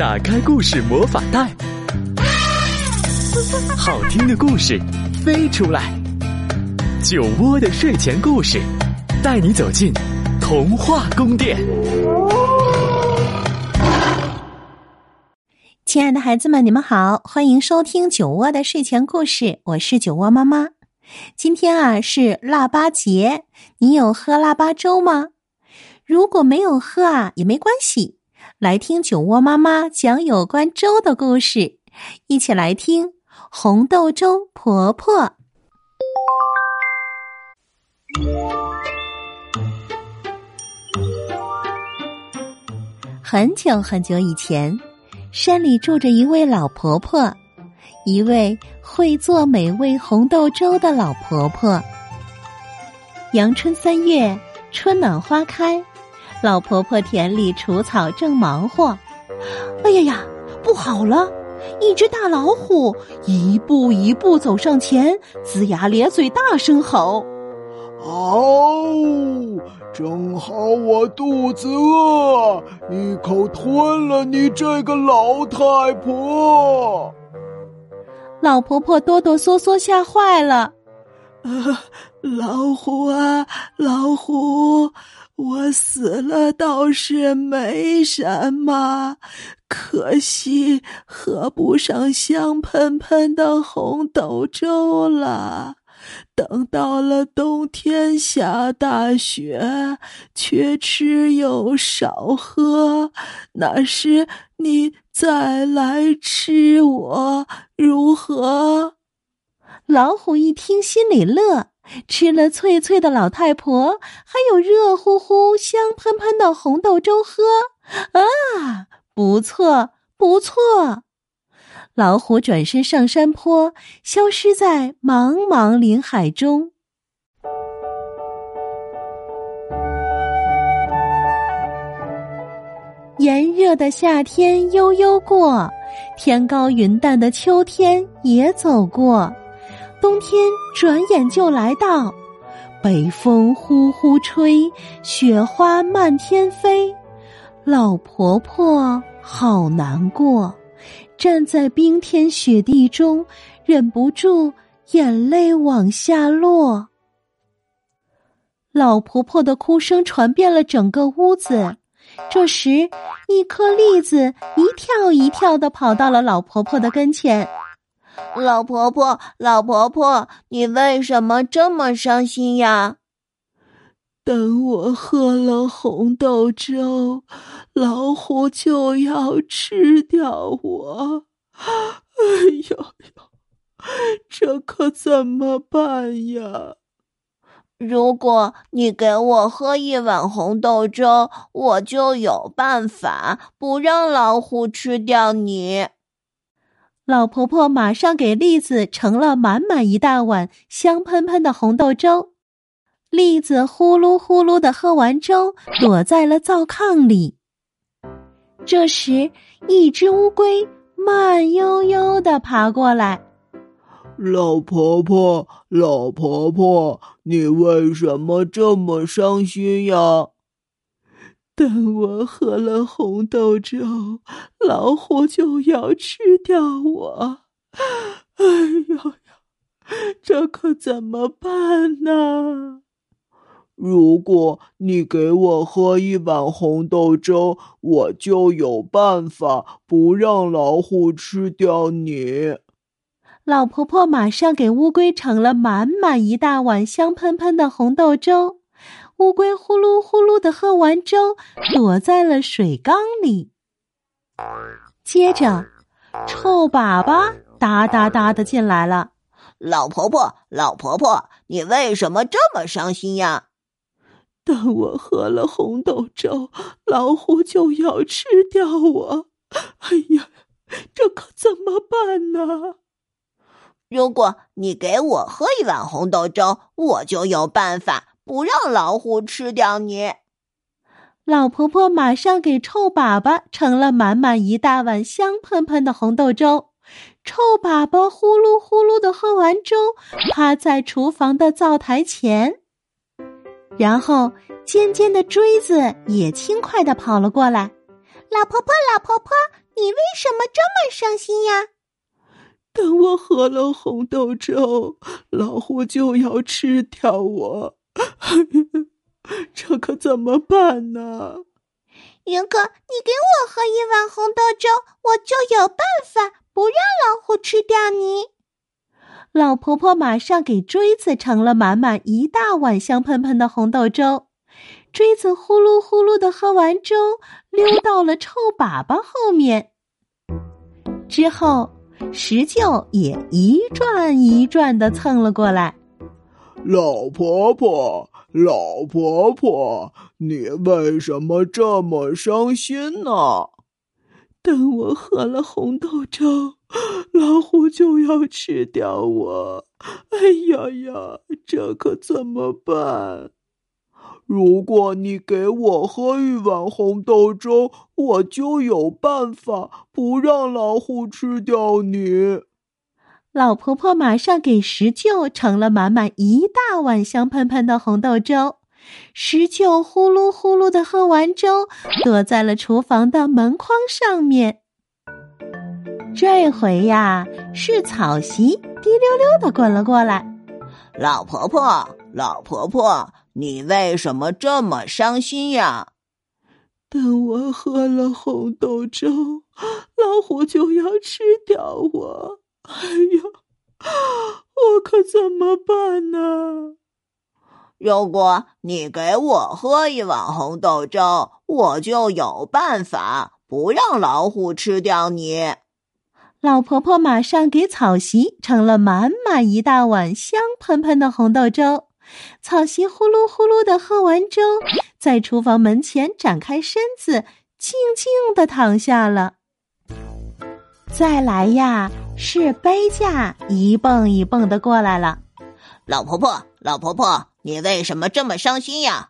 打开故事魔法袋，好听的故事飞出来。酒窝的睡前故事，带你走进童话宫殿。亲爱的孩子们，你们好，欢迎收听酒窝的睡前故事，我是酒窝妈妈。今天啊是腊八节，你有喝腊八粥吗？如果没有喝啊，也没关系。来听酒窝妈妈讲有关粥的故事，一起来听红豆粥婆婆。很久很久以前，山里住着一位老婆婆，一位会做美味红豆粥的老婆婆。阳春三月，春暖花开。老婆婆田里除草正忙活，哎呀呀，不好了！一只大老虎一步一步走上前，龇牙咧嘴，大声吼：“嗷！正好我肚子饿，一口吞了你这个老太婆！”老婆婆哆哆嗦嗦，吓坏了。啊，老虎啊，老虎！我死了倒是没什么，可惜喝不上香喷喷的红豆粥了。等到了冬天下大雪，缺吃又少喝，那时你再来吃我如何？老虎一听，心里乐。吃了脆脆的老太婆，还有热乎乎、香喷喷的红豆粥喝，啊，不错不错！老虎转身上山坡，消失在茫茫林海中。炎热的夏天悠悠过，天高云淡的秋天也走过。冬天转眼就来到，北风呼呼吹，雪花漫天飞，老婆婆好难过，站在冰天雪地中，忍不住眼泪往下落。老婆婆的哭声传遍了整个屋子，这时，一颗栗子一跳一跳的跑到了老婆婆的跟前。老婆婆，老婆婆，你为什么这么伤心呀？等我喝了红豆粥，老虎就要吃掉我。哎呦呦，这可怎么办呀？如果你给我喝一碗红豆粥，我就有办法不让老虎吃掉你。老婆婆马上给栗子盛了满满一大碗香喷喷的红豆粥，栗子呼噜呼噜的喝完粥，躲在了灶炕里。这时，一只乌龟慢悠悠的爬过来：“老婆婆，老婆婆，你为什么这么伤心呀？”等我喝了红豆粥，老虎就要吃掉我。哎呦呦，这可怎么办呢？如果你给我喝一碗红豆粥，我就有办法不让老虎吃掉你。老婆婆马上给乌龟盛了满满一大碗香喷喷的红豆粥。乌龟呼噜呼噜的喝完粥，躲在了水缸里。接着，臭粑粑哒哒哒的进来了。老婆婆，老婆婆，你为什么这么伤心呀？等我喝了红豆粥，老虎就要吃掉我。哎呀，这可怎么办呢？如果你给我喝一碗红豆粥，我就有办法。不让老虎吃掉你，老婆婆马上给臭粑粑盛了满满一大碗香喷喷的红豆粥。臭粑粑呼噜呼噜的喝完粥，趴在厨房的灶台前，然后尖尖的锥子也轻快的跑了过来。老婆婆，老婆婆，你为什么这么伤心呀？等我喝了红豆粥，老虎就要吃掉我，这可怎么办呢？云哥你给我喝一碗红豆粥，我就有办法不让老虎吃掉你。老婆婆马上给锥子盛了满满一大碗香喷喷的红豆粥，锥子呼噜呼噜的喝完粥，溜到了臭粑粑后面。之后。石臼也一转一转的蹭了过来。老婆婆，老婆婆，你为什么这么伤心呢？等我喝了红豆粥，老虎就要吃掉我。哎呀呀，这可怎么办？如果你给我喝一碗红豆粥，我就有办法不让老虎吃掉你。老婆婆马上给石臼盛了满满一大碗香喷喷的红豆粥，石臼呼噜呼噜的喝完粥，躲在了厨房的门框上面。这回呀，是草席滴溜溜的滚了过来。老婆婆，老婆婆。你为什么这么伤心呀？等我喝了红豆粥，老虎就要吃掉我。哎呀，我可怎么办呢？如果你给我喝一碗红豆粥，我就有办法不让老虎吃掉你。老婆婆马上给草席盛了满满一大碗香喷喷的红豆粥。草席呼噜呼噜的喝完粥，在厨房门前展开身子，静静的躺下了。再来呀，是杯架一蹦一蹦的过来了。老婆婆，老婆婆，你为什么这么伤心呀？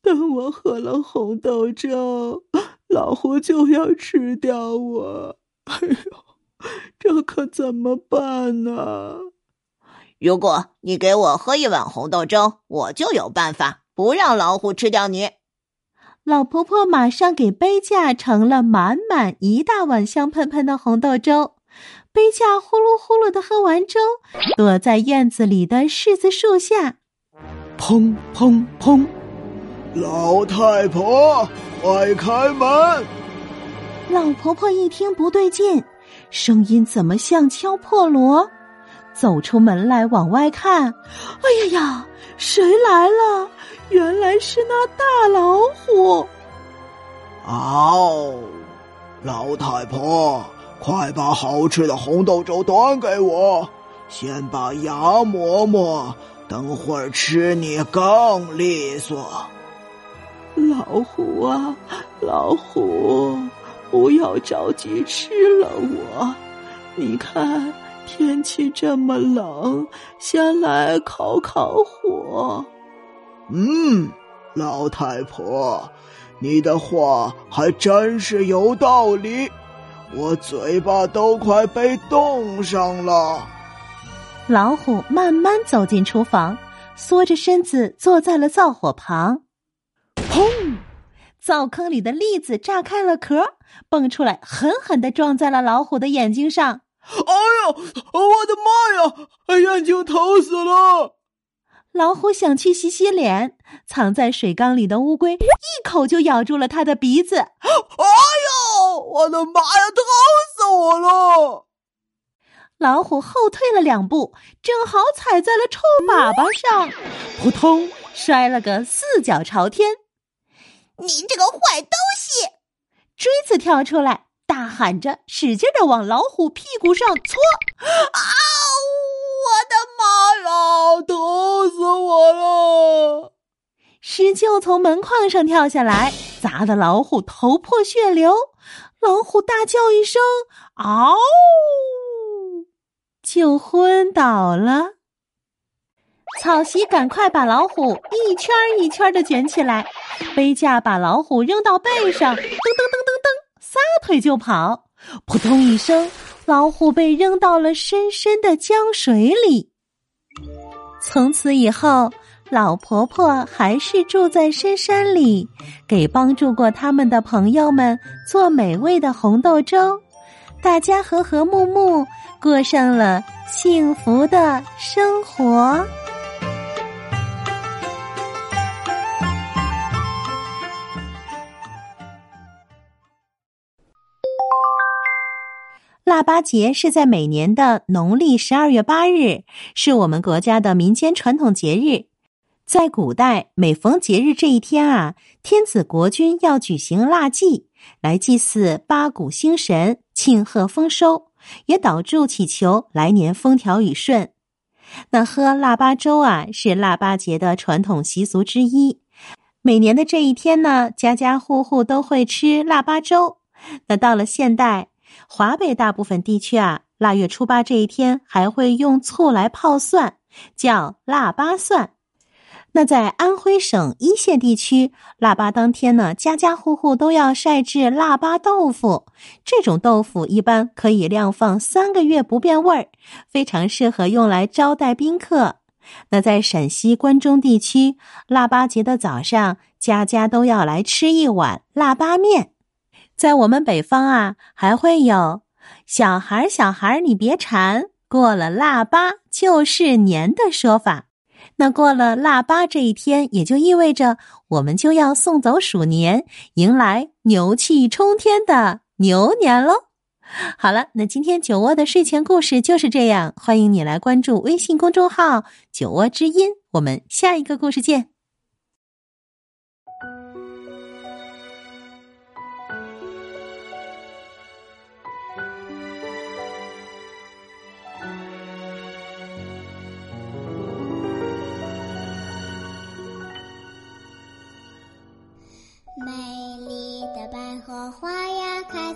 等我喝了红豆粥，老虎就要吃掉我。哎呦，这可怎么办呢？如果你给我喝一碗红豆粥，我就有办法不让老虎吃掉你。老婆婆马上给杯架盛了满满一大碗香喷喷的红豆粥，杯架呼噜呼噜的喝完粥，躲在院子里的柿子树下。砰砰砰！老太婆，快开门！老婆婆一听不对劲，声音怎么像敲破锣？走出门来，往外看，哎呀呀，谁来了？原来是那大老虎！嗷！老太婆，快把好吃的红豆粥端给我，先把牙磨磨，等会儿吃你更利索。老虎啊，老虎，不要着急吃了我，你看。天气这么冷，先来烤烤火。嗯，老太婆，你的话还真是有道理，我嘴巴都快被冻上了。老虎慢慢走进厨房，缩着身子坐在了灶火旁。砰！灶坑里的栗子炸开了壳，蹦出来，狠狠的撞在了老虎的眼睛上。哎呦！我的妈呀！眼睛疼死了！老虎想去洗洗脸，藏在水缸里的乌龟一口就咬住了它的鼻子。哎呦！我的妈呀！疼死我了！老虎后退了两步，正好踩在了臭粑粑上，扑通，摔了个四脚朝天。你这个坏东西！锥子跳出来。大喊着，使劲的往老虎屁股上搓！啊！我的妈呀！疼死我了！狮鹫从门框上跳下来，砸得老虎头破血流。老虎大叫一声“嗷”，就昏倒了。草席赶快把老虎一圈一圈的卷起来，背架把老虎扔到背上，噔噔噔噔噔。撒腿就跑，扑通一声，老虎被扔到了深深的江水里。从此以后，老婆婆还是住在深山里，给帮助过他们的朋友们做美味的红豆粥，大家和和睦睦过上了幸福的生活。腊八节是在每年的农历十二月八日，是我们国家的民间传统节日。在古代，每逢节日这一天啊，天子国君要举行腊祭，来祭祀八股星神，庆贺丰收，也祷祝祈求来年风调雨顺。那喝腊八粥啊，是腊八节的传统习俗之一。每年的这一天呢，家家户户都会吃腊八粥。那到了现代。华北大部分地区啊，腊月初八这一天还会用醋来泡蒜，叫腊八蒜。那在安徽省一线地区，腊八当天呢，家家户户都要晒制腊八豆腐。这种豆腐一般可以晾放三个月不变味儿，非常适合用来招待宾客。那在陕西关中地区，腊八节的早上，家家都要来吃一碗腊八面。在我们北方啊，还会有“小孩儿小孩儿你别馋，过了腊八就是年”的说法。那过了腊八这一天，也就意味着我们就要送走鼠年，迎来牛气冲天的牛年喽。好了，那今天酒窝的睡前故事就是这样，欢迎你来关注微信公众号“酒窝之音”，我们下一个故事见。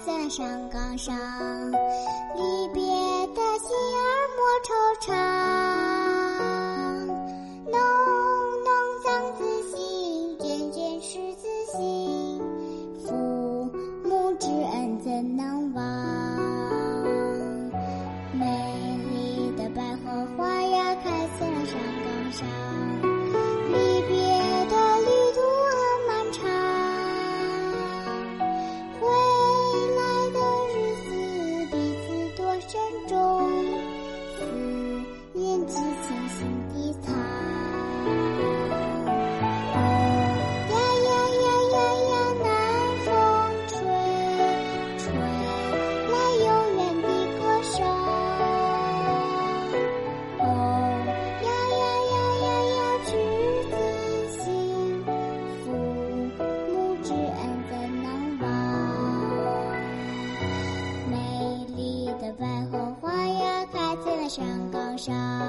在山岗上，离别的心儿莫惆怅。山岗上，